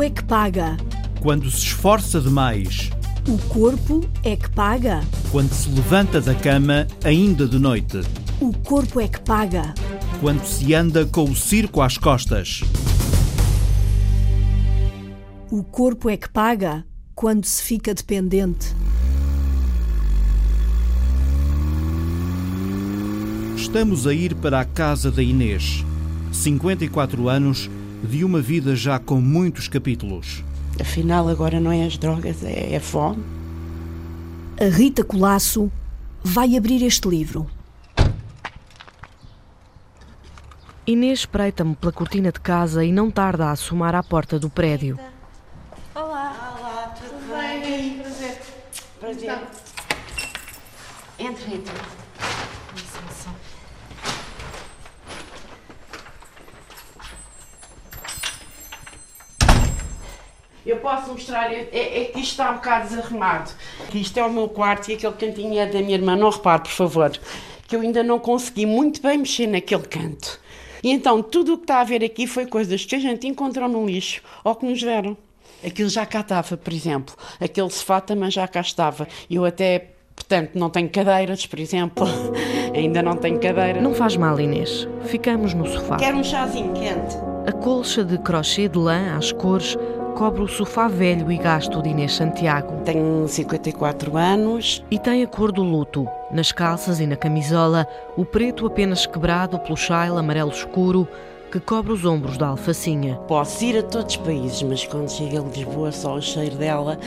corpo é que paga. Quando se esforça demais. O corpo é que paga. Quando se levanta da cama ainda de noite. O corpo é que paga. Quando se anda com o circo às costas. O corpo é que paga quando se fica dependente. Estamos a ir para a casa da Inês. 54 anos de uma vida já com muitos capítulos. Afinal, agora não é as drogas, é a fome. A Rita Colasso vai abrir este livro. Inês espreita-me pela cortina de casa e não tarda a assomar à porta do prédio. Olá. Olá, tudo bem? Prazer. Prazer. Entre, entre. Eu posso mostrar, é, é que isto está um bocado desarrumado. Isto é o meu quarto e aquele cantinho é da minha irmã. Não repare, por favor, que eu ainda não consegui muito bem mexer naquele canto. E então tudo o que está a ver aqui foi coisas que a gente encontrou no lixo ou que nos deram. Aquilo já cá estava, por exemplo. Aquele sofá também já cá estava. Eu até, portanto, não tenho cadeiras, por exemplo. ainda não tenho cadeira. Não faz mal, Inês. Ficamos no sofá. Quero um chazinho quente. A colcha de crochê de lã às cores cobre o sofá velho e gasto de Inês Santiago. Tenho 54 anos. E tem a cor do luto. Nas calças e na camisola, o preto apenas quebrado pelo chale amarelo escuro que cobre os ombros da alfacinha. Posso ir a todos os países, mas quando chego a Lisboa só o cheiro dela.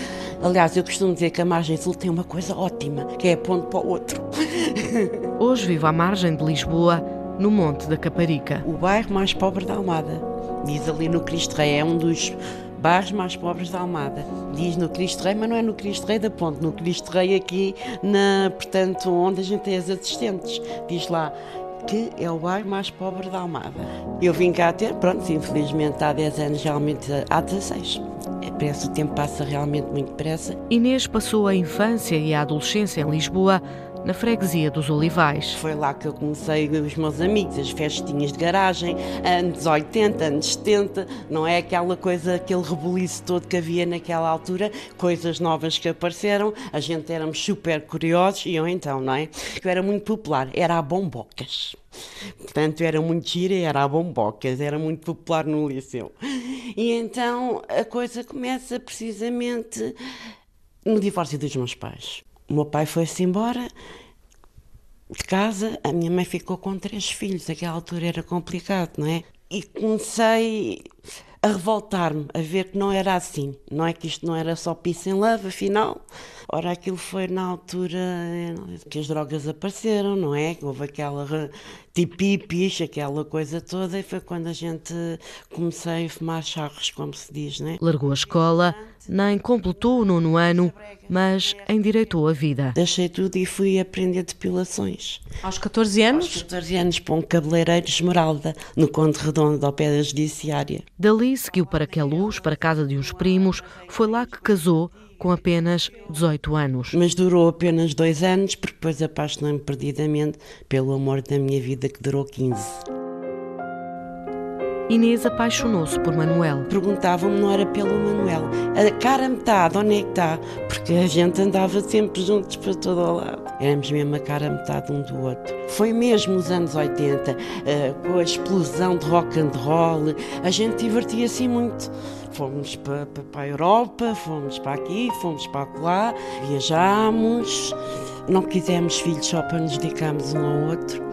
Aliás, eu costumo dizer que a margem sul tem uma coisa ótima, que é ponto para o outro. Hoje vivo à margem de Lisboa, no Monte da Caparica. O bairro mais pobre da Almada. Diz ali no Cristo Rei, é um dos bairros mais pobres da Almada. Diz no Cristo Rei, mas não é no Cristo Rei da Ponte, no Cristo Rei aqui, na, portanto, onde a gente tem as assistentes. Diz lá que é o bairro mais pobre da Almada. Eu vim cá ter, pronto, infelizmente há 10 anos, realmente há 16. É, parece o tempo passa realmente muito depressa. Inês passou a infância e a adolescência em Lisboa na freguesia dos Olivais. Foi lá que eu comecei os meus amigos, as festinhas de garagem, anos 80, anos 70, não é aquela coisa, aquele rebuliço todo que havia naquela altura, coisas novas que apareceram, a gente éramos super curiosos e eu então, não é? Eu era muito popular, era a bombocas. Portanto, era muito gira, era a bombocas, era muito popular no liceu. E então a coisa começa precisamente no divórcio dos meus pais. O meu pai foi-se embora de casa, a minha mãe ficou com três filhos, aquela altura era complicado, não é? E comecei a revoltar-me, a ver que não era assim, não é que isto não era só peace and love, afinal. Ora, aquilo foi na altura que as drogas apareceram, não é? Houve aquela tipipis, aquela coisa toda, e foi quando a gente comecei a fumar charros, como se diz, não é? Largou a escola, nem completou o nono ano, mas endireitou a vida. Deixei tudo e fui aprender depilações. Aos 14 anos? Aos 14 anos, para um cabeleireiro de Esmeralda, no Conde Redondo, ao pé da Judiciária. Dali seguiu para Queluz, para a casa de uns primos, foi lá que casou com apenas 18 anos. Mas durou apenas dois anos, porque depois apaixonei-me perdidamente pelo amor da minha vida, que durou 15. Inês apaixonou-se por Manuel. Perguntavam-me, não era pelo Manuel. A cara metade, onde é que está? Porque a gente andava sempre juntos para todo o lado. Éramos mesmo a cara metade um do outro. Foi mesmo os anos 80, uh, com a explosão de rock and roll, a gente divertia-se muito. Fomos para, a Europa, fomos para aqui, fomos para lá, viajámos, não quisemos filhos só para nos dedicarmos um ao outro.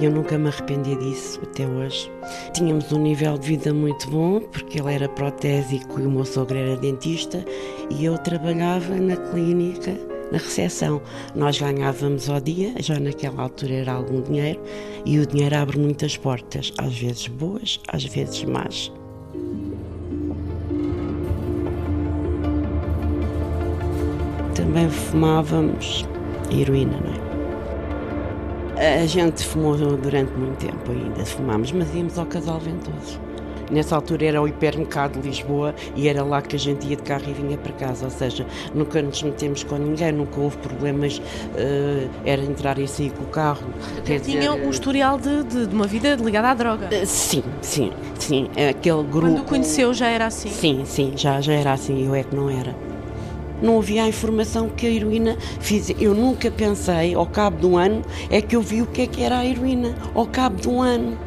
Eu nunca me arrependi disso até hoje. Tínhamos um nível de vida muito bom, porque ele era protésico e o meu sogro era dentista, e eu trabalhava na clínica, na recepção. Nós ganhávamos ao dia, já naquela altura era algum dinheiro, e o dinheiro abre muitas portas, às vezes boas, às vezes más. Também fumávamos heroína, não é? A gente fumou durante muito tempo ainda, fumámos, mas íamos ao casal ventoso. Nessa altura era o hipermercado de Lisboa e era lá que a gente ia de carro e vinha para casa, ou seja, nunca nos metemos com ninguém, nunca houve problemas, uh, era entrar e sair com o carro. Quer tinha dizer, um historial de, de, de, uma vida ligada à droga? Uh, sim, sim, sim. Aquele grupo. Quando o conheceu já era assim? Sim, sim, já, já era assim, eu é que não era não havia a informação que a heroína fazia. Eu nunca pensei, ao cabo de um ano, é que eu vi o que é que era a heroína, ao cabo de um ano.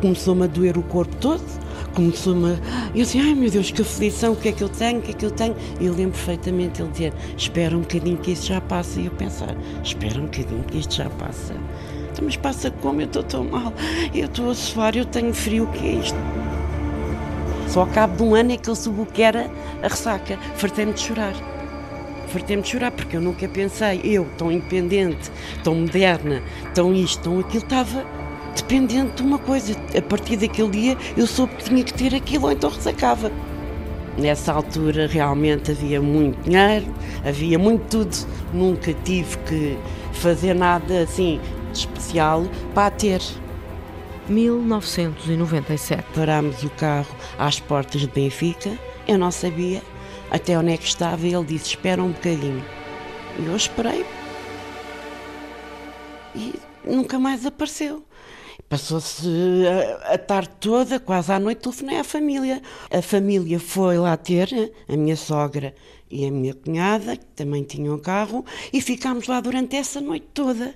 Começou-me a doer o corpo todo, começou-me a... Eu disse, ai meu Deus, que aflição, o que é que eu tenho, o que é que eu tenho? E eu lembro perfeitamente ele dizer, espera um bocadinho que isso já passa. E eu pensar, espera um bocadinho que isto já passa. Então, mas passa como? Eu estou tão mal, eu estou a suar, eu tenho frio, o que é isto? Só ao cabo de um ano é que eu soube o que era a ressaca. Fartei-me de chorar. Fartei-me de chorar porque eu nunca pensei, eu, tão independente, tão moderna, tão isto, tão aquilo, estava dependente de uma coisa. A partir daquele dia eu soube que tinha que ter aquilo ou então ressacava. Nessa altura realmente havia muito dinheiro, havia muito tudo. Nunca tive que fazer nada assim de especial para ter. 1997. Parámos o carro às portas de Benfica, eu não sabia até onde é que estava e ele disse: Espera um bocadinho. E eu esperei. E nunca mais apareceu. Passou-se a, a, tarde toda, quase à noite, telefonei à família. A família foi lá ter, a minha sogra e a minha cunhada, que também tinham carro, e ficámos lá durante essa noite toda.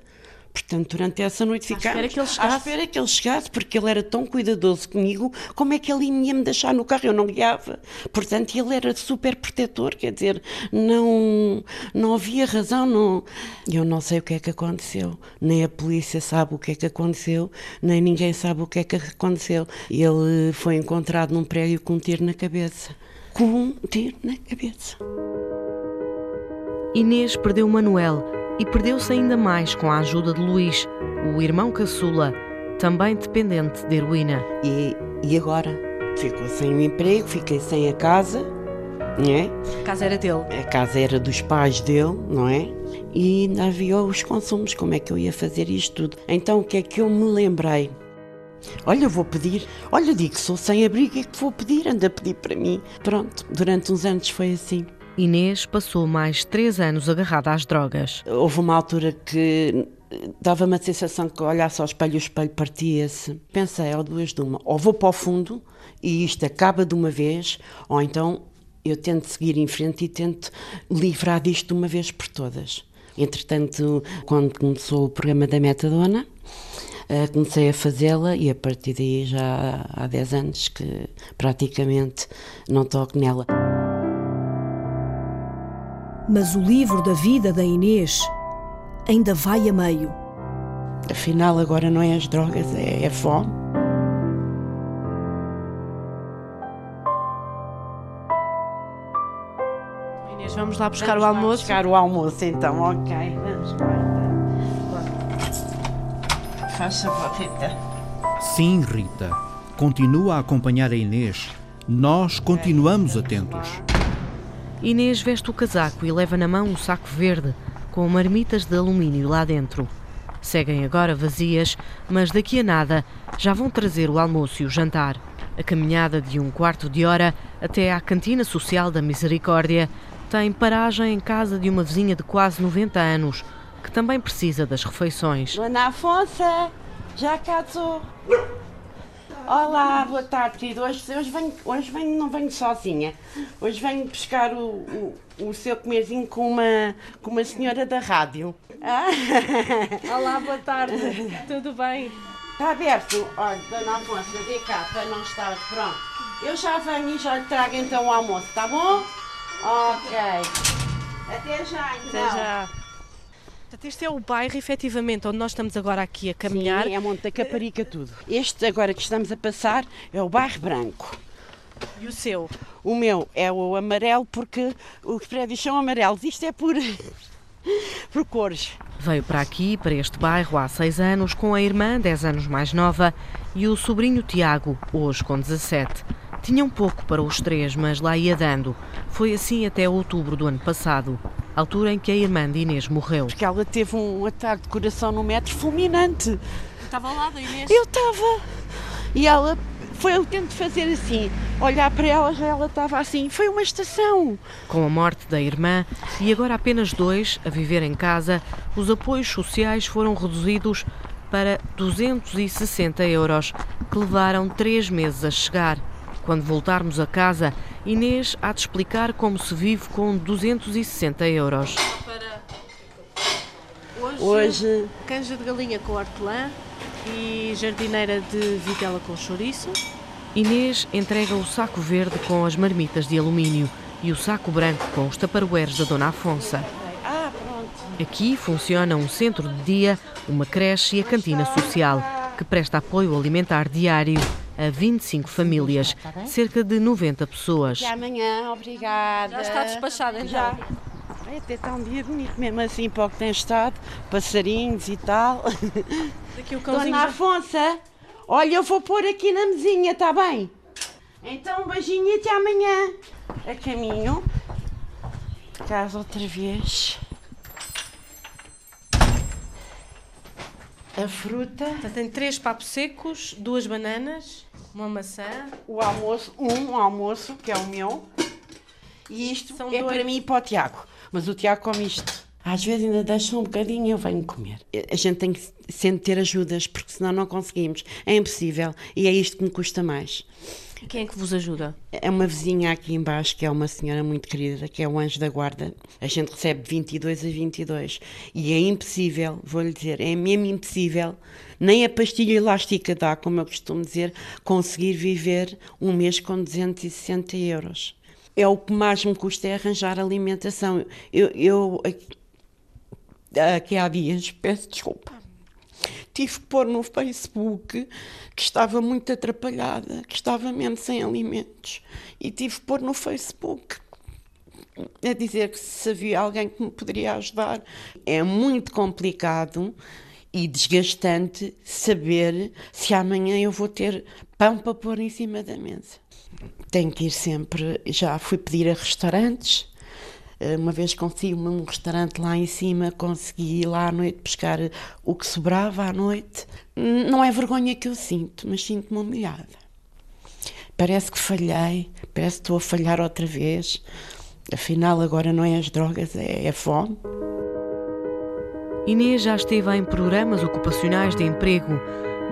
Portanto, durante essa noite ficámos à espera que ele chegasse. À espera que ele chegasse, porque ele era tão cuidadoso comigo, como é que ele ia me deixar no carro? Eu não guiava. Portanto, ele era super protetor, quer dizer, não, não havia razão. Não... Eu não sei o que é que aconteceu. Nem a polícia sabe o que é que aconteceu, nem ninguém sabe o que é que aconteceu. Ele foi encontrado num prédio com um tiro na cabeça. Com um tiro na cabeça. Inês perdeu Manuel e perdeu-se ainda mais com a ajuda de Luís, o irmão caçula, também dependente de heroína. E, e agora? Ficou sem o emprego, fiquei sem a casa, não é? A casa era dele? A casa era dos pais dele, não é? E havia os consumos, como é que eu ia fazer isto tudo? Então o que é que eu me lembrei? Olha, vou pedir. Olha, digo que sou sem abrigo e que vou pedir, anda a pedir para mim. Pronto, durante uns anos foi assim. Inês passou mais três anos agarrada às drogas. Houve uma altura que dava-me a sensação que olhasse ao espelho, o espelho partia-se. Pensei, ao duas de uma, ou vou para o fundo e isto acaba de uma vez, ou então eu tento seguir em frente e tento livrar disto de uma vez por todas. Entretanto, quando começou o programa da Metadona, eh, comecei a fazê-la e a partir daí já há 10 anos que praticamente não toco nela. Mas o livro da vida da Inês ainda vai a meio. Afinal, agora não é as drogas, é a fome. Inês, vamos lá buscar vamos o almoço? buscar o almoço, então, ok. Vamos lá. Faz favor, Rita. Sim, Rita. Continua a acompanhar a Inês. Nós continuamos atentos. Inês veste o casaco e leva na mão um saco verde com marmitas de alumínio lá dentro. Seguem agora vazias, mas daqui a nada já vão trazer o almoço e o jantar. A caminhada de um quarto de hora até à cantina social da Misericórdia tem paragem em casa de uma vizinha de quase 90 anos, que também precisa das refeições. Dona Afonso, já casou. Olá, boa tarde, querido. Hoje, hoje, venho, hoje venho, não venho sozinha. Hoje venho buscar o, o, o seu comerzinho com uma, com uma senhora da rádio. Ah. Olá, boa tarde. Tudo bem? Está aberto. Olha, Dona Afonso, vem cá para não estar. Pronto. Eu já venho e já lhe trago então o almoço, tá bom? Ok. Até já, então. Até já. Portanto, este é o bairro, efetivamente, onde nós estamos agora aqui a caminhar. Sim, é Monte da Caparica tudo. Este agora que estamos a passar é o bairro branco. E o seu? O meu é o amarelo porque os prédios são amarelos. Isto é por, por cores. Veio para aqui, para este bairro, há seis anos, com a irmã, 10 anos mais nova, e o sobrinho Tiago, hoje com 17. Tinham pouco para os três, mas lá ia dando. Foi assim até outubro do ano passado, altura em que a irmã de Inês morreu. Porque ela teve um ataque de coração no metro fulminante. Estava ao lado, Inês? Eu estava. E ela foi eu tento fazer assim, olhar para ela, já ela estava assim. Foi uma estação. Com a morte da irmã e agora apenas dois a viver em casa, os apoios sociais foram reduzidos para 260 euros, que levaram três meses a chegar. Quando voltarmos a casa, Inês há de explicar como se vive com 260 euros. Hoje, Hoje, canja de galinha com hortelã e jardineira de vitela com chouriço. Inês entrega o saco verde com as marmitas de alumínio e o saco branco com os taparoeiros da Dona Afonsa. ah, pronto. Aqui funciona um centro de dia, uma creche e a cantina social, que presta apoio alimentar diário a 25 famílias, cerca de 90 pessoas. Até amanhã, obrigada. Já está despachada, então? Já. Ai, até está um dia bonito mesmo assim para o que tem estado, passarinhos e tal. Daqui o Dona. Afonso, olha, eu vou pôr aqui na mesinha, está bem? Então um beijinho e até amanhã. A caminho. Casa outra vez. A fruta, Portanto, Tem três papos secos, duas bananas, uma maçã. o almoço, um almoço, que é o meu. E isto São é dois. para mim e para o Tiago. Mas o Tiago come isto. Às vezes ainda deixa um bocadinho e eu venho comer. A gente tem que sempre ter ajudas, porque senão não conseguimos. É impossível. E é isto que me custa mais. Quem é que vos ajuda? É uma vizinha aqui embaixo, que é uma senhora muito querida, que é o anjo da guarda. A gente recebe 22 a 22. E é impossível, vou-lhe dizer, é mesmo impossível, nem a pastilha elástica dá, como eu costumo dizer, conseguir viver um mês com 260 euros. É o que mais me custa é arranjar alimentação. Eu, eu aqui há dias, peço desculpa, tive que pôr no Facebook que estava muito atrapalhada, que estava mesmo sem alimentos. E tive que pôr no Facebook a dizer que se havia alguém que me poderia ajudar. É muito complicado e desgastante saber se amanhã eu vou ter pão para pôr em cima da mesa. Tenho que ir sempre, já fui pedir a restaurantes, uma vez consegui um restaurante lá em cima, consegui ir lá à noite buscar o que sobrava à noite. N- Não é vergonha que eu sinto, mas sinto-me humilhada. Parece que falhei, parece que estou a falhar outra vez. Afinal, agora não é as drogas, é a fome. Inês já esteve em programas ocupacionais de emprego,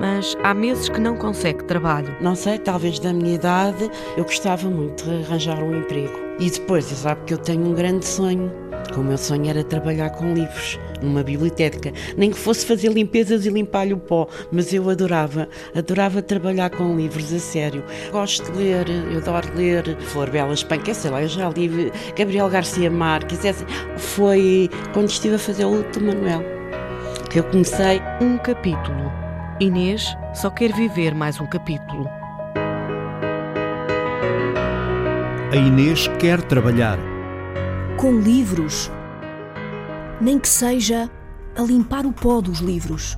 mas há meses que não consegue trabalho. Não sei, talvez da minha idade, eu gostava muito de arranjar um emprego. E depois, você sabe que eu tenho um grande sonho. O meu sonho era trabalhar com livros, numa biblioteca. Nem que fosse fazer limpezas e limpar-lhe o pó, mas eu adorava, adorava trabalhar com livros, a sério. Gosto de ler, eu adoro ler Flor Bela Espanca, sei lá, eu já li Gabriel Garcia Marques. essa- Foi quando estive a fazer o luto Manuel que eu comecei Um capítulo. Inês só quer viver mais um capítulo. A Inês quer trabalhar. Com livros. Nem que seja a limpar o pó dos livros.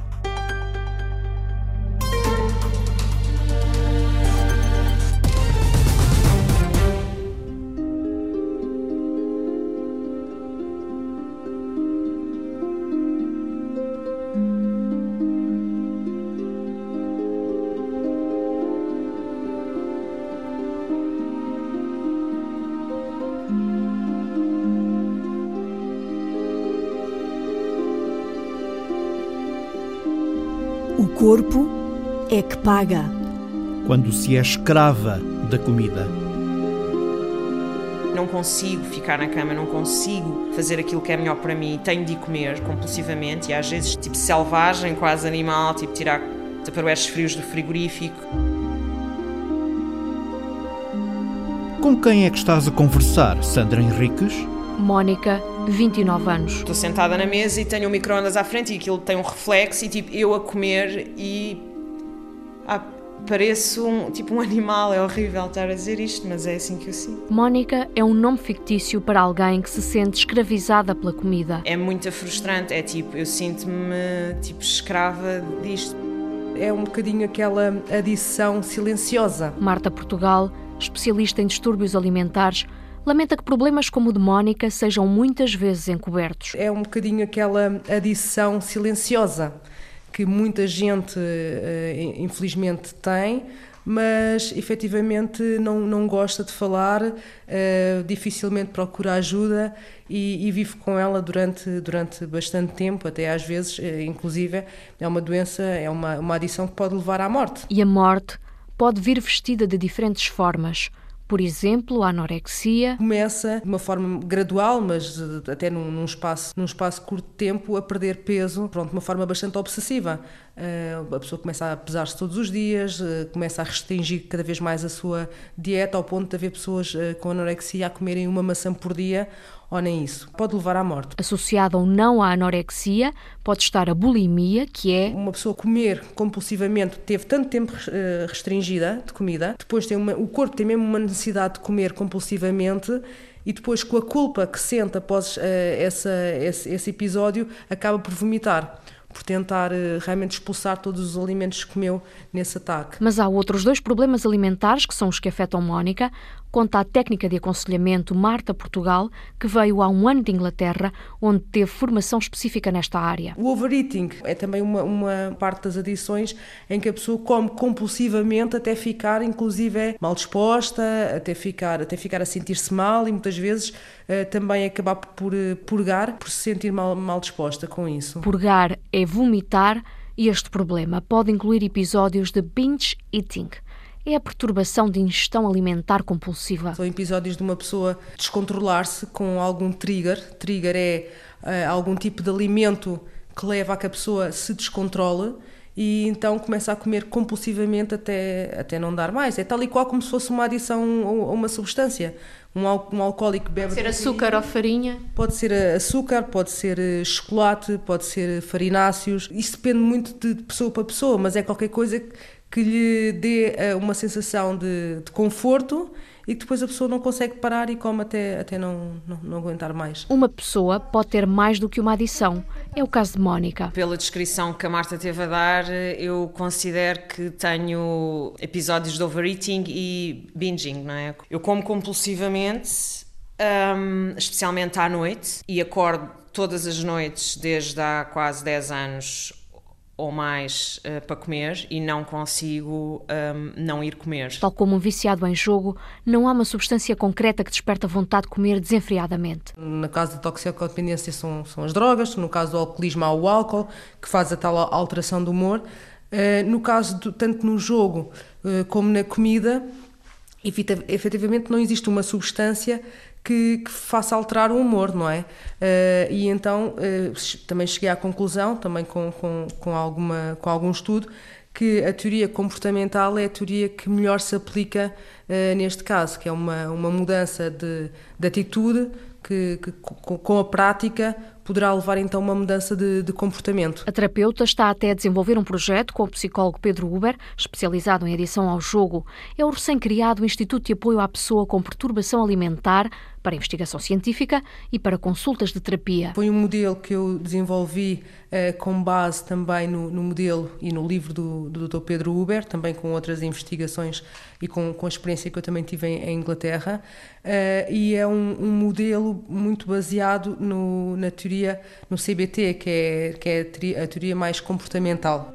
Corpo é que paga. Quando se é escrava da comida. Não consigo ficar na cama, não consigo fazer aquilo que é melhor para mim. Tenho de ir comer compulsivamente e às vezes tipo selvagem, quase animal, tipo tirar taparoeiros frios do frigorífico. Com quem é que estás a conversar, Sandra Henriques? Mónica, 29 anos. Estou sentada na mesa e tenho um micro-ondas à frente e aquilo tem um reflexo e tipo eu a comer e ah, pareço um, tipo um animal. É horrível estar a dizer isto, mas é assim que eu sinto. Mónica é um nome fictício para alguém que se sente escravizada pela comida. É muito frustrante, é tipo, eu sinto-me tipo escrava disto. É um bocadinho aquela adição silenciosa. Marta Portugal, especialista em distúrbios alimentares, lamenta que problemas como o de Mónica sejam muitas vezes encobertos. É um bocadinho aquela adição silenciosa que muita gente, eh, infelizmente, tem, mas efetivamente não, não gosta de falar, uh, dificilmente procura ajuda e, e, vive com ela durante, durante bastante tempo, até às vezes, uh, inclusive, é uma doença, é uma, uma adição que pode levar à morte. E a morte pode vir vestida de diferentes formas. Por exemplo, a anorexia. Começa de uma forma gradual, mas até num, num, espaço, num espaço curto de tempo, a perder peso, pronto, de uma forma bastante obsessiva. Uh, a pessoa começa a pesar-se todos os dias, uh, começa a restringir cada vez mais a sua dieta, ao ponto de haver pessoas uh, com anorexia a comerem uma maçã por dia ou nem isso. Pode levar à morte. Associada ou não à anorexia, pode estar a bulimia, que é. Uma pessoa comer compulsivamente, teve tanto tempo uh, restringida de comida, depois tem uma, o corpo tem mesmo uma necessidade de comer compulsivamente e depois com a culpa que sente após uh, essa, esse, esse episódio acaba por vomitar por tentar uh, realmente expulsar todos os alimentos que comeu nesse ataque. Mas há outros dois problemas alimentares que são os que afetam Mónica conta a técnica de aconselhamento Marta Portugal, que veio há um ano de Inglaterra, onde teve formação específica nesta área. O overeating é também uma, uma parte das adições em que a pessoa come compulsivamente até ficar, inclusive, é mal disposta, até ficar, até ficar a sentir-se mal e muitas vezes uh, também acabar por uh, purgar, por se sentir mal, mal disposta com isso. Purgar é vomitar e este problema pode incluir episódios de binge eating é a perturbação de ingestão alimentar compulsiva. São episódios de uma pessoa descontrolar-se com algum trigger. Trigger é uh, algum tipo de alimento que leva a que a pessoa se descontrole e então começa a comer compulsivamente até, até não dar mais. É tal e qual como se fosse uma adição a uma substância. Um, al um alcoólico bebe. Pode ser açúcar ou farinha? Pode ser açúcar, pode ser eh, chocolate, pode ser farináceos. Isso depende muito de pessoa para pessoa, mas é qualquer coisa que lhe dê uh, uma sensação de, de, conforto e que depois a pessoa não consegue parar e come até, até não, não, não, aguentar mais. Uma pessoa pode ter mais do que uma adição. É o caso de Mónica. Pela descrição que a Marta teve a dar, eu considero que tenho episódios de overeating e binging, não é? Eu como compulsivamente, um, especialmente à noite, e acordo todas as noites desde há quase 10 anos ou mais uh, para comer e não consigo um, não ir comer. Tal como um viciado em jogo, não há uma substância concreta que desperta vontade de comer desenfreadamente. No caso da toxicodependência são, são as drogas, no caso do alcoolismo há o álcool, que faz a tal alteração do humor. Uh, no caso, do, tanto no jogo uh, como na comida, efetivamente não existe uma substância que, que, faça alterar o humor, não é? Uh, e então uh, também cheguei à conclusão, também com, com, com, alguma, com algum estudo, que a teoria comportamental é a teoria que melhor se aplica uh, neste caso, que é uma, uma mudança de, de atitude que, que com, com a prática poderá levar então a uma mudança de, de, comportamento. A terapeuta está até a desenvolver um projeto com o psicólogo Pedro Uber, especializado em adição ao jogo. É o recém-criado Instituto de Apoio à Pessoa com Perturbação Alimentar para investigação científica e para consultas de terapia. Foi um modelo que eu desenvolvi eh, com base também no, no, modelo e no livro do, do Dr. Pedro Uber, também com outras investigações e com, com a experiência que eu também tive em, em Inglaterra. Uh, e é um, um, modelo muito baseado no, na teoria, no CBT, que é, que é a teoria mais comportamental.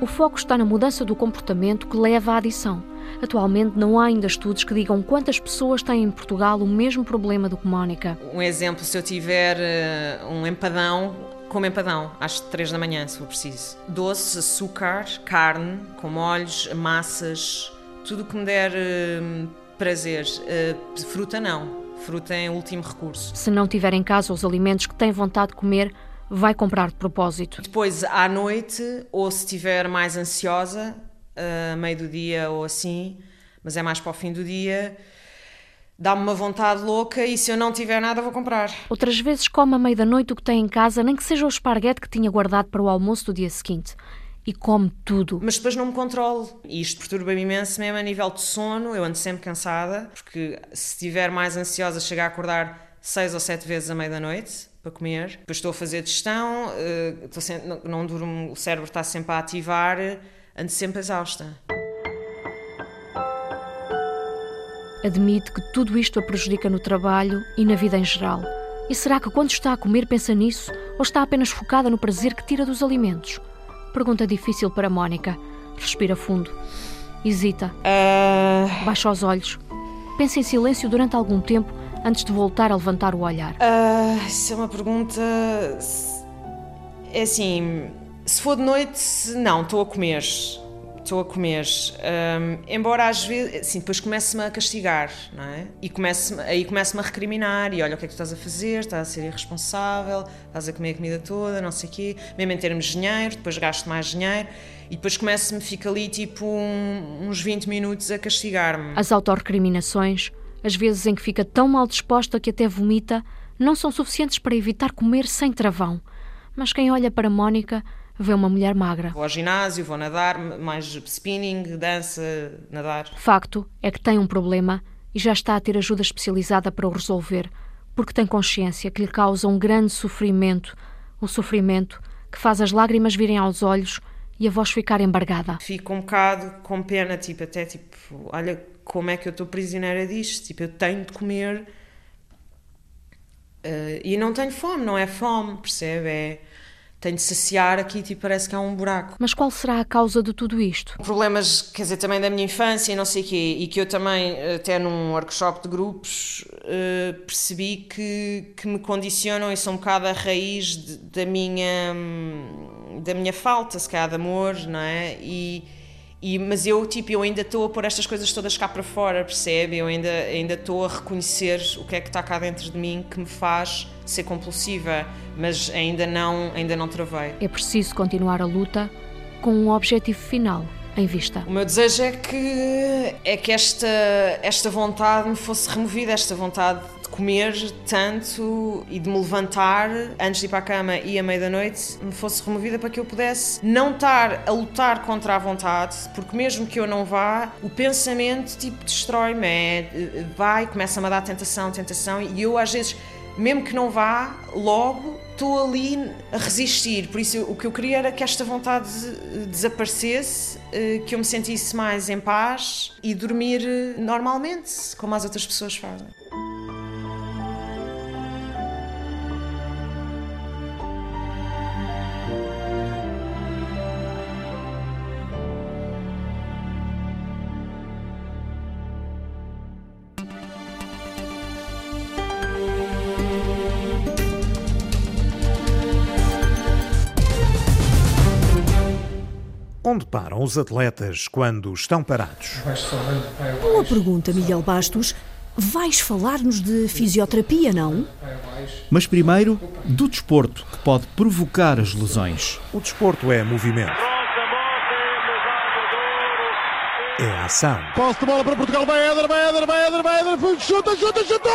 O foco está na mudança do comportamento que leva à adição. Atualmente não há ainda estudos que digam quantas pessoas têm em Portugal o mesmo problema do que Mónica. Um exemplo, se eu tiver uh, um empadão, como empadão, às 3 da manhã, se for preciso. Doce, açúcar, carne, com molhos, massas, tudo que me der uh, prazer. Uh, fruta não. Fruta é o último recurso. Se não tiver em casa os alimentos que tem vontade de comer, vai comprar de propósito. Depois, à noite, ou se estiver mais ansiosa, meio do dia ou assim, mas é mais para o fim do dia, dá-me uma vontade louca e se eu não tiver nada vou comprar. Outras vezes come à meia da noite o que tem em casa, nem que seja o esparguete que tinha guardado para o almoço do dia seguinte. E come tudo. Mas depois não me controlo. E isto perturba-me imenso, mesmo a nível de sono. Eu ando sempre cansada, porque se estiver mais ansiosa, chego a acordar seis ou sete vezes à meia da noite para comer. Depois estou a fazer digestão, uh, sempre, não, não durmo, o cérebro está sempre a ativar ando sempre exausta. Admite que tudo isto a prejudica no trabalho e na vida em geral. E será que quando está a comer pensa nisso ou está apenas focada no prazer que tira dos alimentos? Pergunta difícil para Mónica. Respira fundo. Hesita. Uh... Baixa os olhos. Pensa em silêncio durante algum tempo antes de voltar a levantar o olhar. Uh, isso é uma pergunta. É assim. Se for de noite, não, estou a comer estou a comer. Um, embora às vezes, assim, depois comece-me a castigar, não é? E comece aí começo-me a recriminar e olha o que é que tu estás a fazer, estás a ser irresponsável, estás a comer a comida toda, não sei o quê, mesmo em termos de dinheiro, depois gasto mais dinheiro e depois começo-me, fica ali tipo um, uns 20 minutos a castigar-me. As autorrecriminações, as vezes em que fica tão mal disposta que até vomita, não são suficientes para evitar comer sem travão. Mas quem olha para Mónica vê uma mulher magra. Vou ao ginásio, vou nadar, mais spinning, dança, nadar. Facto é que tem um problema e já está a ter ajuda especializada para o resolver, porque tem consciência que lhe causa um grande sofrimento, o sofrimento que faz as lágrimas virem aos olhos e a voz ficar embargada. Fico um bocado com pena, tipo, até tipo, olha como é que eu estou prisioneira disto, tipo, eu tenho de comer uh, e não tenho fome, não é fome, percebe? É tenho de saciar aqui, tipo, parece que há um buraco. Mas qual será a causa de tudo isto? Problemas, quer dizer, também da minha infância e não sei o quê, e que eu também, até num workshop de grupos, uh, percebi que, que me condicionam e são um bocado a raiz de, da minha da minha falta, se calhar, de amor, não é? E, e, mas eu, tipo, eu ainda estou a pôr estas coisas todas cá para fora, percebe? Eu ainda ainda estou a reconhecer o que é que está cá dentro de mim que me faz ser compulsiva, mas ainda não, ainda não travei. É preciso continuar a luta com um objetivo final em vista. O meu desejo é que é que esta esta vontade me fosse removida, esta vontade comer tanto e de me levantar antes de ir para a cama e à meia da noite me fosse removida para que eu pudesse não estar a lutar contra a vontade, porque mesmo que eu não vá, o pensamento tipo destrói-me, é, vai, começa-me a dar tentação, tentação e eu às vezes mesmo que não vá, logo estou ali a resistir. Por isso, o que eu queria era que esta vontade desaparecesse, eh, que eu me sentisse mais em paz e dormir eh, normalmente, como as outras pessoas fazem. Os atletas quando estão parados? Uma pergunta, Miguel Bastos. Vais falar-nos de fisioterapia, não? Mas primeiro, do desporto, que pode provocar as lesões. O desporto é movimento. É ação. Posse de bola para Portugal, vai Éder, vai Éder, vai Éder, vai Éder, chuta, chuta, chuta!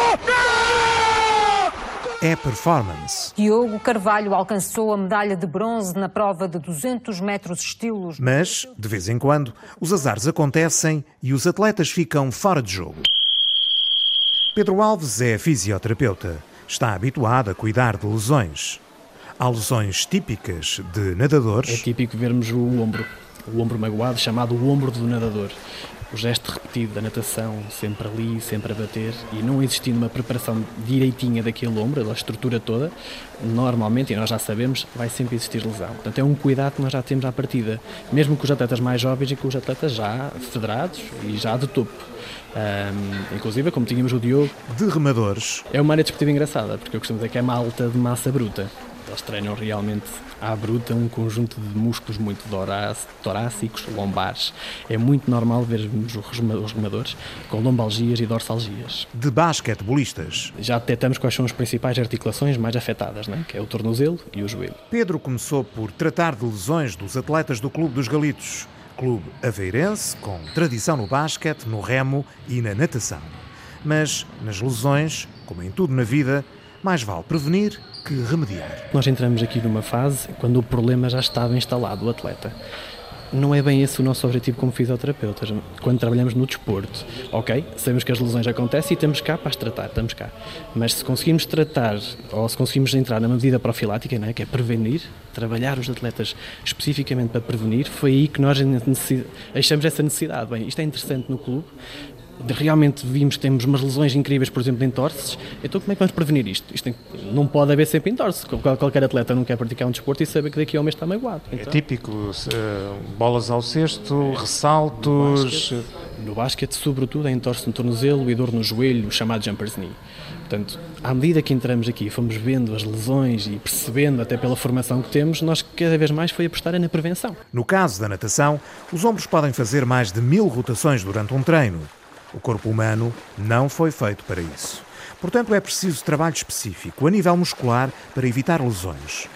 É performance. Diogo Carvalho alcançou a medalha de bronze na prova de 200 metros estilos. Mas, de vez em quando, os azares acontecem e os atletas ficam fora de jogo. Pedro Alves é fisioterapeuta. Está habituado a cuidar de lesões. Há lesões típicas de nadadores. É típico vermos o ombro, o ombro magoado, chamado o ombro do nadador o gesto repetido da natação, sempre ali, sempre a bater, e não existindo uma preparação direitinha daquele ombro, da estrutura toda, normalmente, e nós já sabemos, vai sempre existir lesão. Portanto, é um cuidado que nós já temos à partida, mesmo com os atletas mais jovens e com os atletas já federados e já de topo. Um, inclusive, como tínhamos o Diogo. De remadores. É uma área desportiva engraçada, porque eu costumo dizer que é malta de massa bruta. Eles treinam realmente à bruta um conjunto de músculos muito torácicos, lombares. É muito normal vermos os remadores com lombalgias e dorsalgias. De basquetebolistas. Já detectamos quais são as principais articulações mais afetadas, né? que é o tornozelo e o joelho. Pedro começou por tratar de lesões dos atletas do Clube dos Galitos, clube aveirense com tradição no basquete, no remo e na natação. Mas nas lesões, como em tudo na vida, mais vale prevenir que remediar. Nós entramos aqui numa fase quando o problema já estava instalado, o atleta. Não é bem esse o nosso objetivo como fisioterapeutas. Quando trabalhamos no desporto, ok, sabemos que as lesões acontecem e estamos cá para as tratar, estamos cá. Mas se conseguimos tratar, ou se conseguimos entrar numa medida profilática, né, que é prevenir, trabalhar os atletas especificamente para prevenir, foi aí que nós achamos essa necessidade. Bem, isto é interessante no clube, realmente vimos que temos umas lesões incríveis, por exemplo, em torces, então como é que vamos prevenir isto? Isto tem, não pode haver sempre em torce. Qualquer atleta não quer praticar um desporto e sabe que daqui a um mês está magoado. Então, é típico, uh, bolas ao cesto, ressaltos... No basquete, no basquete, sobretudo, é entorse no tornozelo e dor no joelho, o chamado jumper's knee. Portanto, à medida que entramos aqui, fomos vendo as lesões e percebendo, até pela formação que temos, nós cada vez mais foi apostar na prevenção. No caso da natação, os ombros podem fazer mais de mil rotações durante um treino. O corpo humano não foi feito para isso. Portanto, é preciso trabalho específico a nível muscular para evitar lesões.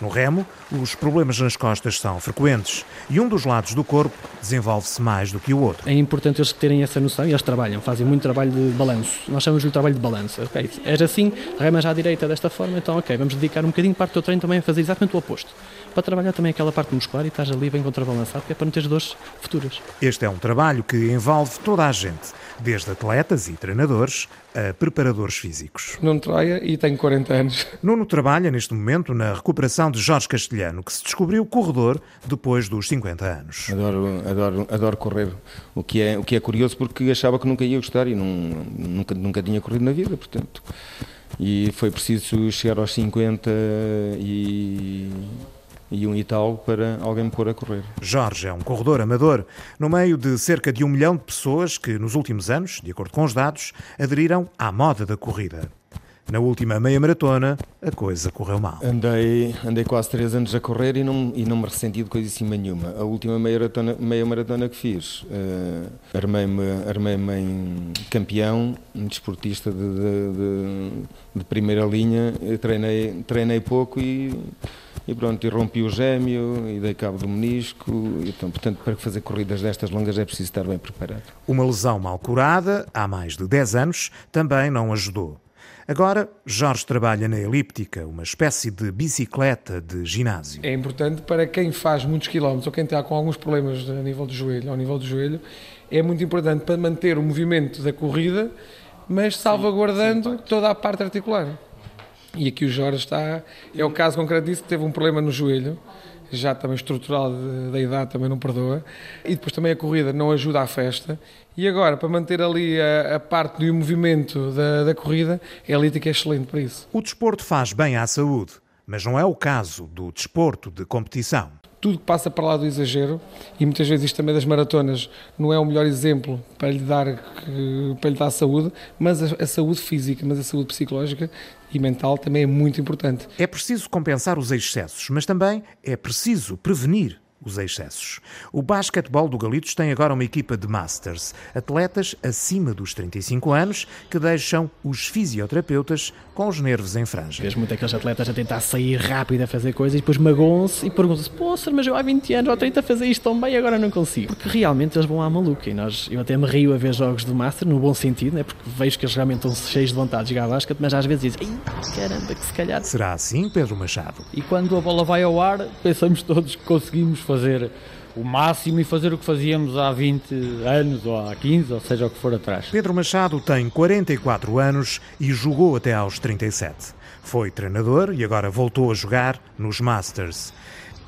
No remo, os problemas nas costas são frequentes e um dos lados do corpo desenvolve-se mais do que o outro. É importante eles terem essa noção e eles trabalham, fazem muito trabalho de balanço. Nós chamamos-lhe trabalho de balanço. Okay, és assim, remas à direita desta forma, então ok, vamos dedicar um bocadinho parte do teu treino também a fazer exatamente o oposto. Para trabalhar também aquela parte muscular e estás ali bem contrabalançado, que é para não ter dores futuras. Este é um trabalho que envolve toda a gente desde atletas e treinadores a preparadores físicos. Nuno Troia e tenho 40 anos. Nuno trabalha neste momento na recuperação de Jorge Castelhano, que se descobriu corredor depois dos 50 anos. Adoro, adoro, adoro correr, o que, é, o que é curioso porque achava que nunca ia gostar e não, nunca, nunca tinha corrido na vida, portanto. E foi preciso chegar aos 50 e e um tal para alguém me pôr a correr. Jorge é um corredor amador, no meio de cerca de um milhão de pessoas que, nos últimos anos, de acordo com os dados, aderiram à moda da corrida. Na última meia maratona, a coisa correu mal. Andei, andei quase três anos a correr e não, e não me ressenti de coisíssima nenhuma. A última meia maratona, meia maratona que fiz, uh, armei-me armei em campeão, um desportista de, de, de, de primeira linha, treinei, treinei pouco e e pronto, e rompi o gêmeo e dei cabo do menisco. Então, portanto, para fazer corridas destas longas é preciso estar bem preparado. Uma lesão mal curada, há mais de 10 anos, também não ajudou. Agora, Jorge trabalha na elíptica, uma espécie de bicicleta de ginásio. É importante para quem faz muitos quilómetros ou quem está com alguns problemas a nível do joelho, ao nível do joelho, é muito importante para manter o movimento da corrida, mas salvaguardando sim, sim, toda a parte articular. E aqui o Jorge está, é o caso concreto disso, que teve um problema no joelho, já também estrutural da idade também não perdoa, e depois também a corrida não ajuda à festa, e agora, para manter ali a, a parte do movimento da, da corrida, a elítica é excelente para isso. O desporto faz bem à saúde, mas não é o caso do desporto de competição tudo que passa para lá do exagero, e muitas vezes isto também das maratonas não é o melhor exemplo para lhe dar, para lhe dar saúde, mas a, a saúde física, mas a saúde psicológica e mental também é muito importante. É preciso compensar os excessos, mas também é preciso prevenir os excessos. O basquetebol do Galitos tem agora uma equipa de Masters, atletas acima dos 35 anos que deixam os fisioterapeutas com os nervos em franja. Vejo muito aqueles atletas a tentar sair rápido a fazer coisas e depois magoam-se e perguntam-se: Poxa, mas eu há 20 anos ou 30 a fazer isto tão bem e agora não consigo. Porque realmente eles vão à maluca e nós, eu até me rio a ver jogos do Master, no bom sentido, né? porque vejo que eles realmente estão cheios de vontade de jogar basquete, mas às vezes dizem: caramba, que se calhar. Será assim, Pedro Machado? E quando a bola vai ao ar, pensamos todos que conseguimos fazer o máximo e fazer o que fazíamos há 20 anos ou há 15, ou seja o que for atrás. Pedro Machado tem 44 anos e jogou até aos 37. Foi treinador e agora voltou a jogar nos Masters.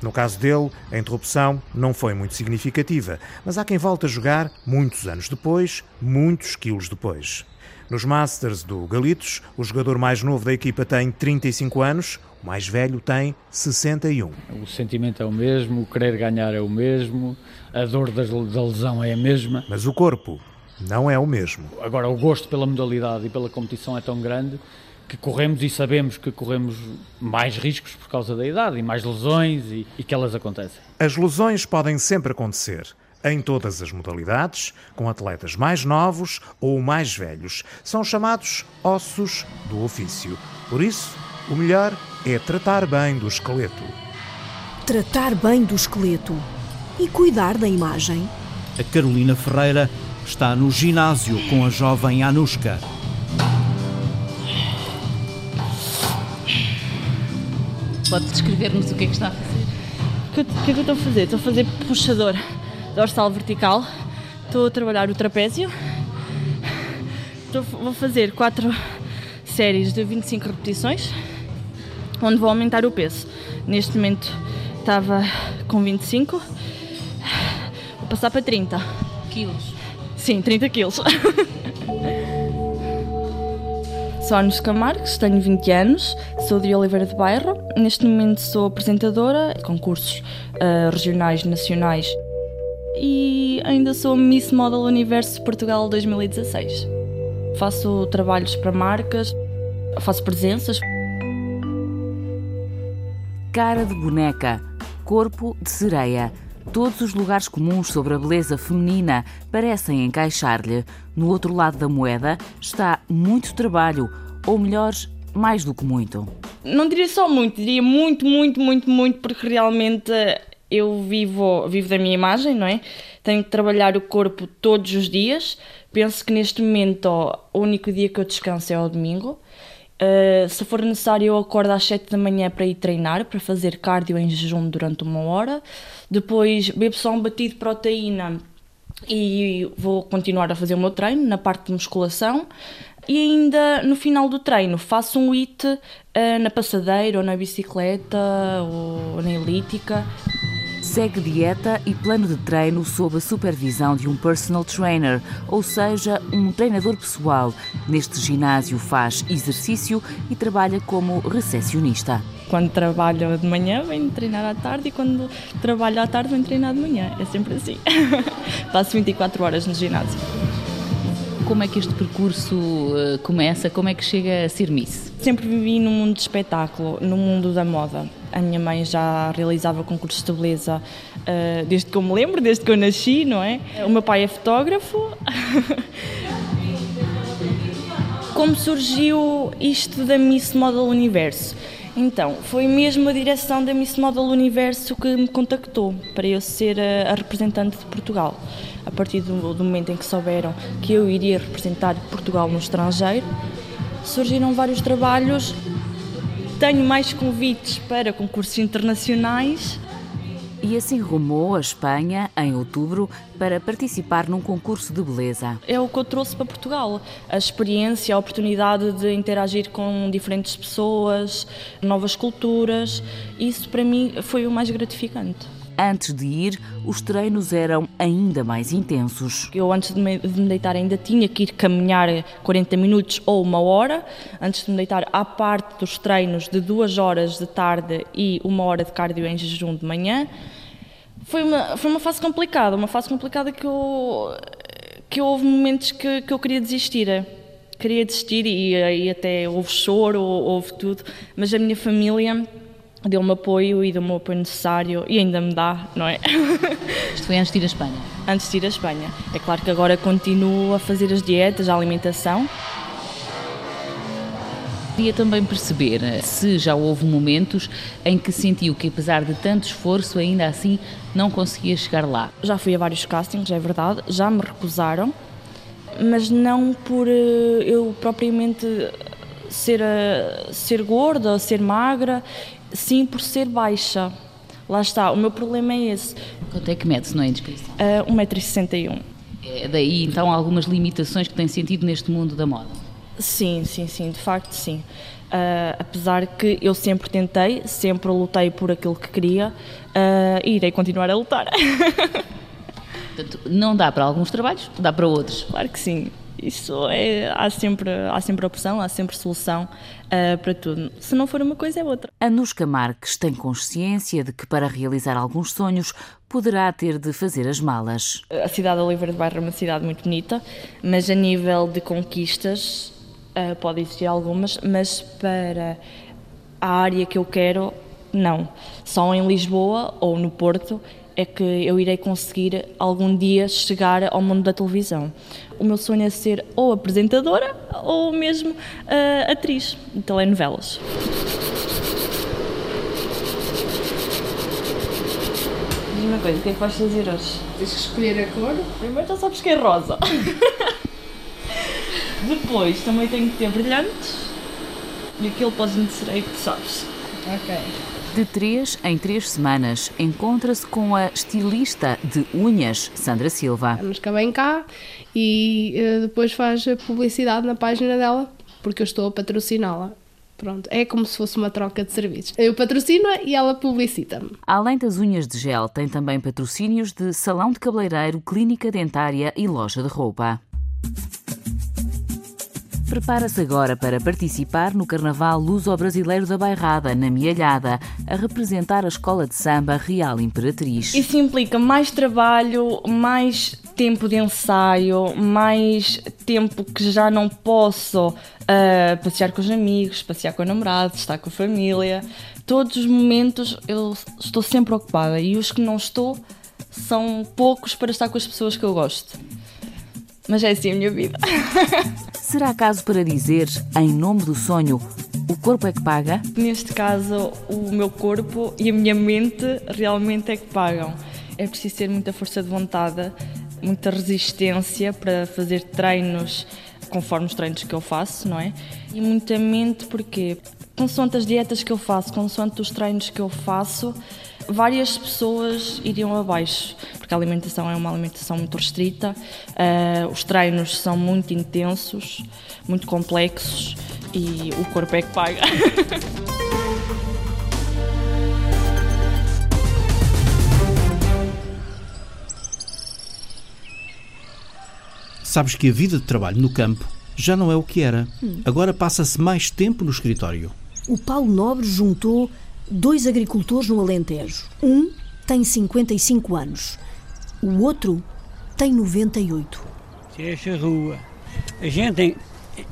No caso dele, a interrupção não foi muito significativa, mas há quem volte a jogar muitos anos depois, muitos quilos depois. Nos Masters do Galitos, o jogador mais novo da equipa tem 35 anos, o mais velho tem 61. O sentimento é o mesmo, o querer ganhar é o mesmo, a dor da lesão é a mesma. Mas o corpo não é o mesmo. Agora, o gosto pela modalidade e pela competição é tão grande que corremos e sabemos que corremos mais riscos por causa da idade e mais lesões e, e que elas acontecem. As lesões podem sempre acontecer em todas as modalidades, com atletas mais novos ou mais velhos. São chamados ossos do ofício. Por isso, o melhor é tratar bem do esqueleto. Tratar bem do esqueleto e cuidar da imagem. A Carolina Ferreira está no ginásio com a jovem Anushka. Pode descrever-nos o que é que está a fazer? O que, que é que eu estou a fazer? Estou a fazer puxador dorsal vertical. Estou a trabalhar o trapézio. Estou, vou fazer 4 séries de 25 repetições, onde vou aumentar o peso. Neste momento estava com 25, vou passar para 30. Quilos? Sim, 30 quilos. Sou Anos Camargos, tenho 20 anos, sou de Oliveira de Bairro. Neste momento sou apresentadora de concursos uh, regionais, nacionais e ainda sou Miss Model Universo Portugal 2016. Faço trabalhos para marcas, faço presenças. Cara de boneca, corpo de sereia. Todos os lugares comuns sobre a beleza feminina parecem encaixar-lhe. No outro lado da moeda está muito trabalho, ou melhor, mais do que muito. Não diria só muito, diria muito, muito, muito, muito, porque realmente eu vivo, vivo da minha imagem, não é? Tenho que trabalhar o corpo todos os dias. Penso que neste momento o único dia que eu descanso é ao domingo. Uh, se for necessário, eu acordo às 7 da manhã para ir treinar, para fazer cardio em jejum durante uma hora. Depois bebo só um batido de proteína e vou continuar a fazer o meu treino na parte de musculação. E ainda no final do treino faço um HIIT uh, na passadeira ou na bicicleta ou na elíptica. Segue dieta e plano de treino sob a supervisão de um personal trainer, ou seja, um treinador pessoal. Neste ginásio faz exercício e trabalha como recepcionista. Quando trabalho de manhã, venho treinar à tarde e quando trabalho à tarde, venho treinar de manhã. É sempre assim. Passo 24 horas no ginásio. Como é que este percurso uh, começa? Como é que chega a ser Miss? Sempre vivi no mundo de espetáculo, no mundo da moda. A minha mãe já realizava concursos de beleza uh, desde que eu me lembro, desde que eu nasci, não é? O meu pai é fotógrafo. Como surgiu isto da Miss Model Universo? Então, foi mesmo a direção da Miss Model Universo que me contactou para eu ser a, a representante de Portugal. A partir do, do, momento em que souberam que eu iria representar Portugal no estrangeiro, surgiram vários trabalhos tenho mais convites para concursos internacionais. E assim rumou a Espanha, em outubro, para participar num concurso de beleza. É o que eu trouxe para Portugal. A experiência, a oportunidade de interagir com diferentes pessoas, novas culturas. Isso para mim foi o mais gratificante. Antes de ir, os treinos eram ainda mais intensos. Eu, antes de me, de me, deitar, ainda tinha que ir caminhar 40 minutos ou uma hora. Antes de me deitar, à parte dos treinos de duas horas de tarde e uma hora de cardio em jejum de manhã. Foi uma, foi uma fase complicada, uma fase complicada que eu, que houve momentos que, que eu queria desistir queria desistir e, e até houve choro, houve tudo, mas a minha família deu-me apoio e deu-me o apoio necessário e ainda me dá, não é? Isto foi antes de ir à Espanha? Antes de ir à Espanha. É claro que agora continuo a fazer as dietas, a alimentação. Queria também perceber se já houve momentos em que sentiu que, apesar de tanto esforço, ainda assim não conseguia chegar lá. Já fui a vários castings, é verdade, já me recusaram, mas não por eh, eu propriamente ser, eh, ser gorda, ser magra sim por ser baixa. Lá está, o meu problema é esse. Quanto é que mede, se não é indiscrição? Uh, 1,61m. É daí então algumas limitações que tem sentido neste mundo da moda? Sim, sim, sim, de facto sim. Uh, apesar que eu sempre tentei, sempre lutei por aquilo que queria uh, e irei continuar a lutar. Portanto, não dá para alguns trabalhos, dá para outros. Claro que sim. Isso é, há sempre, há sempre opção, há sempre solução uh, para tudo. Se não for uma coisa, é outra. Anuska Marques tem consciência de que para realizar alguns sonhos poderá ter de fazer as malas. A cidade de Oliveira de Bairro é uma cidade muito bonita, mas a nível de conquistas uh, pode existir algumas, mas para a área que eu quero, não. Só em Lisboa ou no Porto é que eu irei conseguir algum dia chegar ao mundo da televisão. O meu sonho é ser ou apresentadora ou mesmo uh, atriz de telenovelas. Diz uma coisa, o que é que vais fazer hoje? Tens que escolher a cor. Primeiro já sabes que é rosa. Depois também tenho que ter brilhantes e aquilo ser aí que sabes. Ok. De três em três semanas, encontra-se com a estilista de unhas, Sandra Silva. Vamos cá vem cá e uh, depois faz a publicidade na página dela, porque eu estou a patrociná-la. Pronto, é como se fosse uma troca de serviços. Eu patrocino-a e ela publicita-me. Além das unhas de gel, tem também patrocínios de salão de cabeleireiro, clínica dentária e loja de roupa. Prepara-se agora para participar no Carnaval Luso-Brasileiro da Bairrada, na Mialhada, a representar a Escola de Samba Real Imperatriz. Isso implica mais trabalho, mais tempo de ensaio, mais tempo que já não posso uh, passear com os amigos, passear com o namorado, estar com a família. Todos os momentos eu estou sempre ocupada e os que não estou são poucos para estar com as pessoas que eu gosto. Mas é assim a minha vida. Será caso para dizer, em nome do sonho, o corpo é que paga? Neste caso, o meu corpo e a minha mente realmente é que pagam. É preciso ter muita força de vontade, muita resistência para fazer treinos conforme os treinos que eu faço, não é? E muita mente porque, consoante as dietas que eu faço, consoante os treinos que eu faço, várias pessoas iriam abaixo, porque a alimentação é uma alimentação muito restrita, uh, os treinos são muito intensos, muito complexos e o corpo é que paga. Sabes que a vida de trabalho no campo já não é o que era. Hum. Agora passa-se mais tempo no escritório. O Paulo Nobre juntou dois agricultores no Alentejo. Um tem 55 anos, o outro tem 98. Essa rua. A gente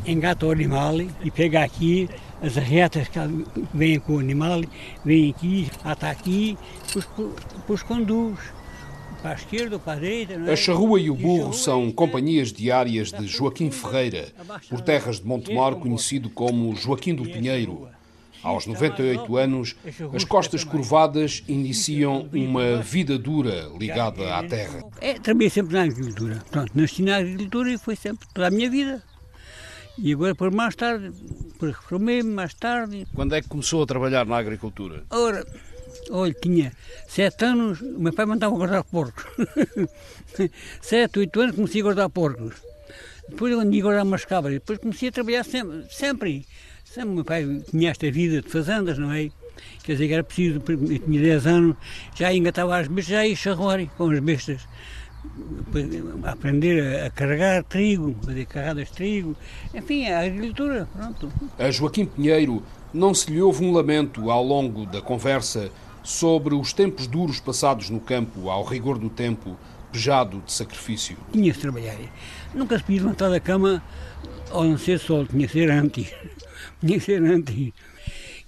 engata o animal e pega aqui as retas que vêm com o animal, vem aqui, até aqui, depois conduz. Para a esquerda ou para a direita. Não é? A charrua e o burro são companhias diárias de Joaquim Ferreira, por terras de Montemor, conhecido como Joaquim do Pinheiro. Aos 98 anos, as costas curvadas iniciam uma vida dura ligada à terra. É, trabalhei sempre na agricultura. Pronto, nasci na agricultura e foi sempre toda a minha vida. E agora, por mais tarde, por reformei-me mais tarde. Quando é que começou a trabalhar na agricultura? Ora, olha, tinha sete anos, o meu pai mandava guardar porcos. sete, oito anos comecei a guardar porcos. Depois eu andei a guardar umas cabras. Depois comecei a trabalhar sempre. sempre. Sempre meu pai tinha esta vida de fazendas, não é? Quer dizer que era preciso, eu tinha 10 anos, já engatava as bestas, já ia charroar com as bestas. Aprender a carregar trigo, fazer carradas de trigo, enfim, a agricultura, pronto. A Joaquim Pinheiro não se lhe houve um lamento ao longo da conversa sobre os tempos duros passados no campo, ao rigor do tempo, pejado de sacrifício. Tinha que trabalhar. Nunca se podia levantar da cama ao não ser sol, tinha que ser antes. Tinha que antes.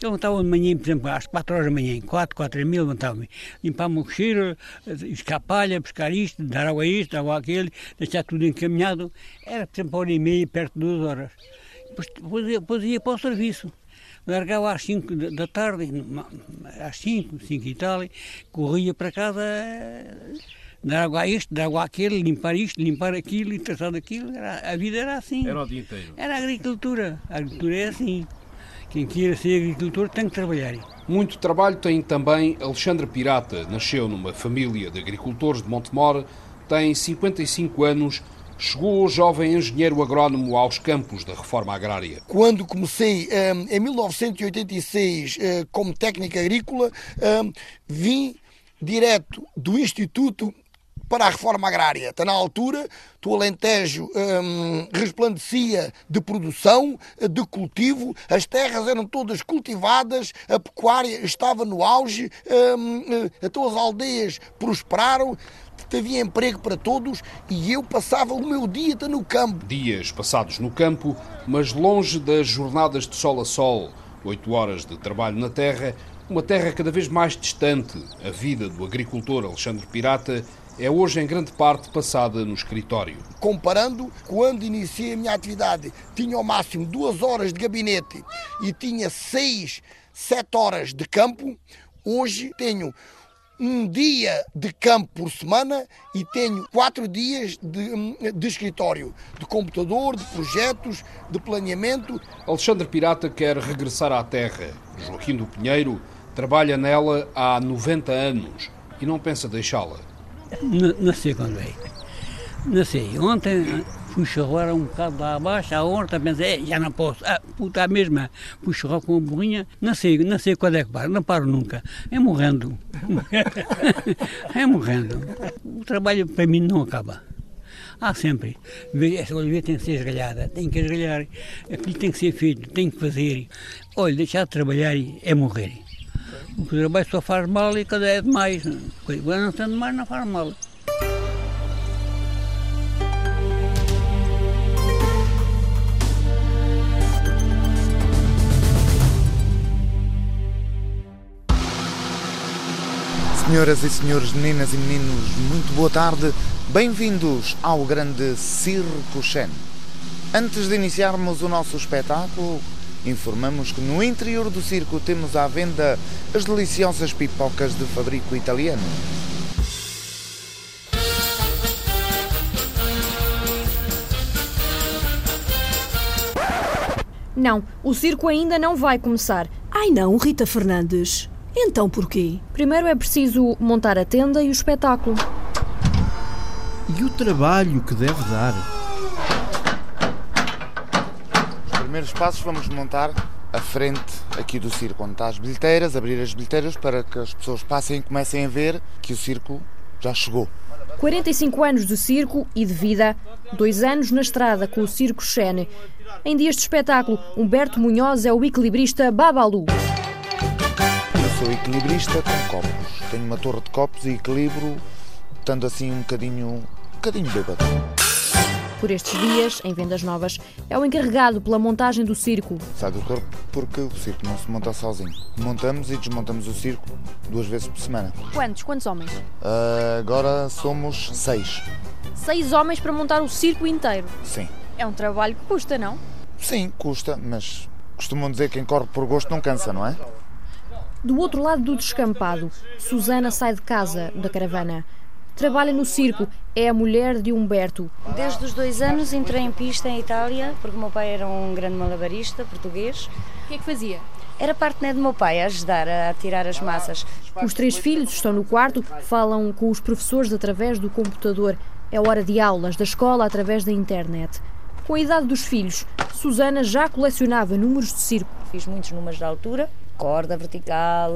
Eu levantava de manhã, por exemplo, às 4 horas da manhã, 4, 4 e meia, levantava-me, limpar-me o cocheiro, escar palha, pescar isto, dar água a isto, água àquele, deixar tudo encaminhado. Era, por exemplo, hora e meia, perto de duas horas. Depois, depois, depois ia para o serviço. Largava às 5 da tarde, às 5, 5 e tal, corria para casa dar água a isto, dar água àquele, limpar isto, limpar aquilo e tratar daquilo. Era, a vida era assim. Era o dia inteiro. Era a agricultura. A agricultura é assim. Quem queira ser agricultor tem que trabalhar. Muito trabalho tem também Alexandre Pirata. Nasceu numa família de agricultores de Montemor, tem 55 anos, chegou jovem engenheiro agrónomo aos campos da reforma agrária. Quando comecei um, em 1986 uh, como técnico agrícola, um, vim direto do Instituto para a reforma agrária. Está na altura, o Alentejo hum, resplandecia de produção, de cultivo, as terras eram todas cultivadas, a pecuária estava no auge, hum, então as aldeias prosperaram, havia emprego para todos e eu passava o meu dia no campo. Dias passados no campo, mas longe das jornadas de sol a sol, oito horas de trabalho na terra, uma terra cada vez mais distante. A vida do agricultor Alexandre Pirata é hoje em grande parte passada no escritório. Comparando, quando iniciei a minha atividade, tinha ao máximo duas horas de gabinete e tinha seis, sete horas de campo, hoje tenho um dia de campo por semana e tenho quatro dias de, de, escritório, de computador, de projetos, de planeamento. Alexandre Pirata quer regressar à terra. Joaquim do Pinheiro trabalha nela há 90 anos e não pensa deixá-la. Não, sei quando é. Não sei. Ontem, Fui churrar um bocado lá abaixo, a horta, pensei, já não posso. Ah, puta, a mesma. Fui churrar com a burrinha, não sei, não sei quando é que paro, não paro nunca. É morrendo. é morrendo. O trabalho para mim não acaba. Há sempre. Essa oliveira tem que ser esgalhada, tem que esgalhar, aquilo tem que ser feito, tem que fazer. Olha, deixar de trabalhar é morrer. O trabalho só faz mal e cada é demais. Agora não sendo mais, não faz mal. Senhoras e senhores, meninas e meninos, muito boa tarde. Bem-vindos ao grande Circo Shen. Antes de iniciarmos o nosso espetáculo, informamos que no interior do circo temos à venda as deliciosas pipocas de fabrico italiano. Não, o circo ainda não vai começar. Ai não, Rita Fernandes. Então porquê? Primeiro é preciso montar a tenda e o espetáculo. E o trabalho que deve dar? Os primeiros passos vamos montar a frente aqui do circo, onde está as bilheteiras, abrir as bilheteiras para que as pessoas passem e comecem a ver que o circo já chegou. 45 anos de circo e de vida, dois anos na estrada com o Circo Xene. Em dias de espetáculo, Humberto Munhoz é o equilibrista Babalu. Eu sou equilibrista com copos. Tenho uma torre de copos e equilibro, estando assim um bocadinho, um bocadinho bêbado. Por estes dias, em vendas novas, é o encarregado pela montagem do circo. Sai do corpo porque o circo não se monta sozinho. Montamos e desmontamos o circo duas vezes por semana. Quantos? Quantos homens? Uh, agora somos seis. Seis homens para montar o circo inteiro? Sim. É um trabalho que custa, não? Sim, custa, mas costumam dizer que quem corre por gosto não cansa, não é? Do outro lado do descampado, Susana sai de casa, da caravana. Trabalha no circo, é a mulher de Humberto. Desde os dois anos entrei em pista em Itália, porque o meu pai era um grande malabarista português. O que é que fazia? Era parte né, do meu pai a ajudar a tirar as massas. Os três filhos estão no quarto, falam com os professores através do computador. É hora de aulas da escola através da internet. Com a idade dos filhos, Susana já colecionava números de circo. Fiz muitos números de altura, corda vertical,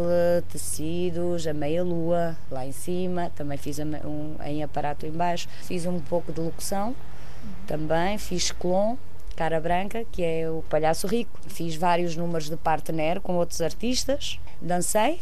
tecidos, a meia-lua lá em cima, também fiz um, em aparato em baixo, fiz um pouco de locução também, fiz clon, cara branca, que é o palhaço rico. Fiz vários números de partner com outros artistas, dancei.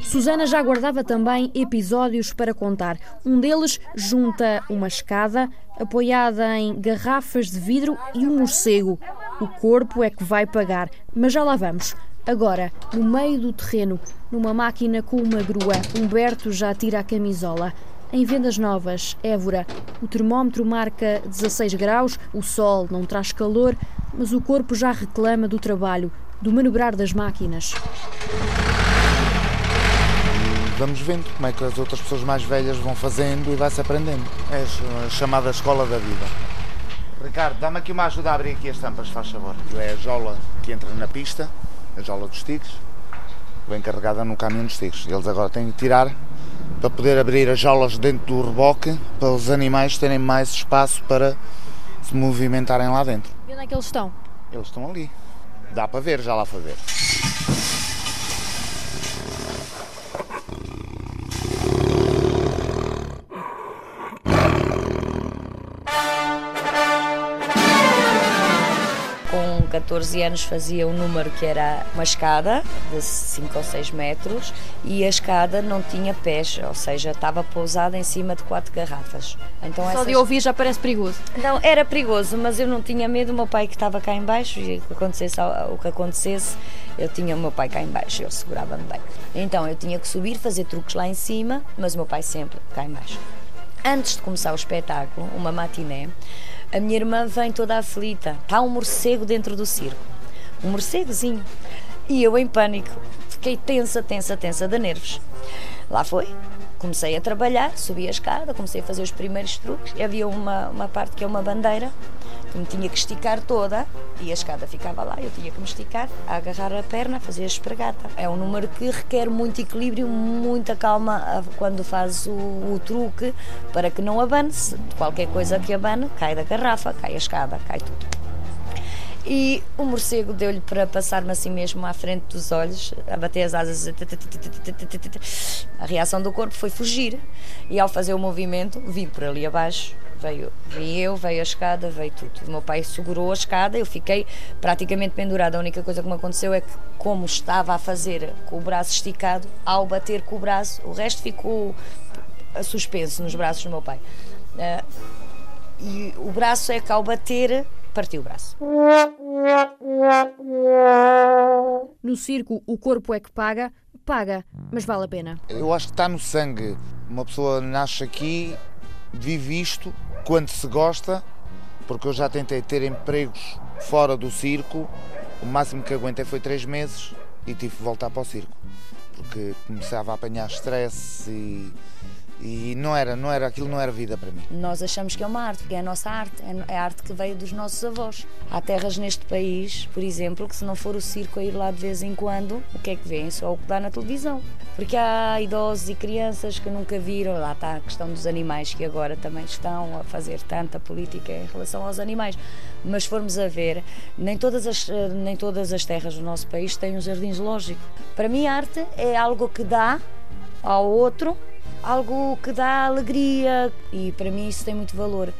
Susana já guardava também episódios para contar. Um deles junta uma escada apoiada em garrafas de vidro e um morcego. O corpo é que vai pagar, mas já lá vamos. Agora, no meio do terreno, numa máquina com uma grua, Humberto já tira a camisola. Em vendas novas, Évora, o termómetro marca 16 graus, o sol não traz calor, mas o corpo já reclama do trabalho, do manobrar das máquinas. Vamos vendo como é que as outras pessoas mais velhas vão fazendo e vai-se aprendendo. É a chamada escola da vida. Ricardo, dá-me aqui uma ajuda a abrir aqui as tampas, faz favor. É a jola que entra na pista, a jola dos tigres, vem carregada no caminhão dos tigres. Eles agora têm que tirar para poder abrir as jaulas dentro do reboque, para os animais terem mais espaço para se movimentarem lá dentro. E onde é que eles estão? Eles estão ali. Dá para ver, já lá para ver. 14 anos fazia um número que era uma escada de 5 ou 6 metros e a escada não tinha pés, ou seja, estava pousada em cima de quatro garrafas. Então Só essas... de ouvir já parece perigoso. Não, era perigoso, mas eu não tinha medo. O meu pai que estava cá embaixo e o que acontecesse, o que acontecesse eu tinha o meu pai cá embaixo, ele segurava-me bem. Então eu tinha que subir, fazer truques lá em cima, mas o meu pai sempre cá embaixo. Antes de começar o espetáculo, uma matiné, a minha irmã vem toda aflita. Está um morcego dentro do circo. Um morcegozinho. E eu em pânico. Fiquei tensa, tensa, tensa de nervos. Lá foi. comecei a trabalhar, subi a escada, comecei a fazer os primeiros truques. E havia uma, uma parte que é uma bandeira me tinha que esticar toda e a escada ficava lá, eu tinha que me esticar, a agarrar a perna, fazer a espregueta. É um número que requer muito equilíbrio, muita calma quando faz o, o truque para que não abane. -se. Qualquer coisa que abane, cai da garrafa, cai a escada, cai tudo. E o morcego deu-lhe para passar-me assim mesmo à frente dos olhos, a bater as asas. A reação do corpo foi fugir. E ao fazer o movimento, vim por ali abaixo. Veio, vim eu, veio a escada, veio tudo. O meu pai segurou a escada, eu fiquei praticamente pendurada. A única coisa que me aconteceu é que, como estava a fazer com o braço esticado, ao bater com o braço, o resto ficou suspenso nos braços do meu pai. e o braço é que, ao bater, partiu o braço. No circo, o corpo é que paga, paga, mas vale a pena. Eu acho que está no sangue. Uma pessoa nasce aqui, vive isto, quando se gosta, porque eu já tentei ter empregos fora do circo, o máximo que aguentei foi três meses e tive que voltar para o circo, porque começava a apanhar stress e e não era, não era, aquilo não era vida para mim. Nós achamos que é uma arte, porque é a nossa arte, é a arte que veio dos nossos avós. Há terras neste país, por exemplo, que se não for o circo a ir lá de vez em quando, o que é que vêem? Só o que dá na televisão. Porque há idosos e crianças que nunca viram, lá está a questão dos animais, que agora também estão a fazer tanta política em relação aos animais. Mas formos a ver, nem todas as, nem todas as terras do nosso país têm um jardim zoológico. Para mim, arte é algo que dá ao outro algo que dá alegria e para mim isso tem muito valor.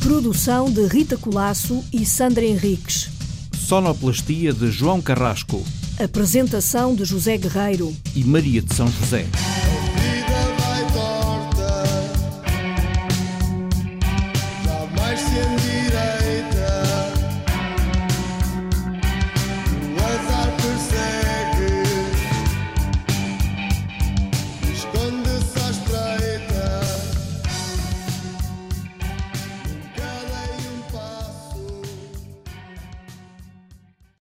Produção de Rita Colasso e Sandra Henriques. Sonoplastia de João Carrasco. Apresentação de José Guerreiro e Maria de São José.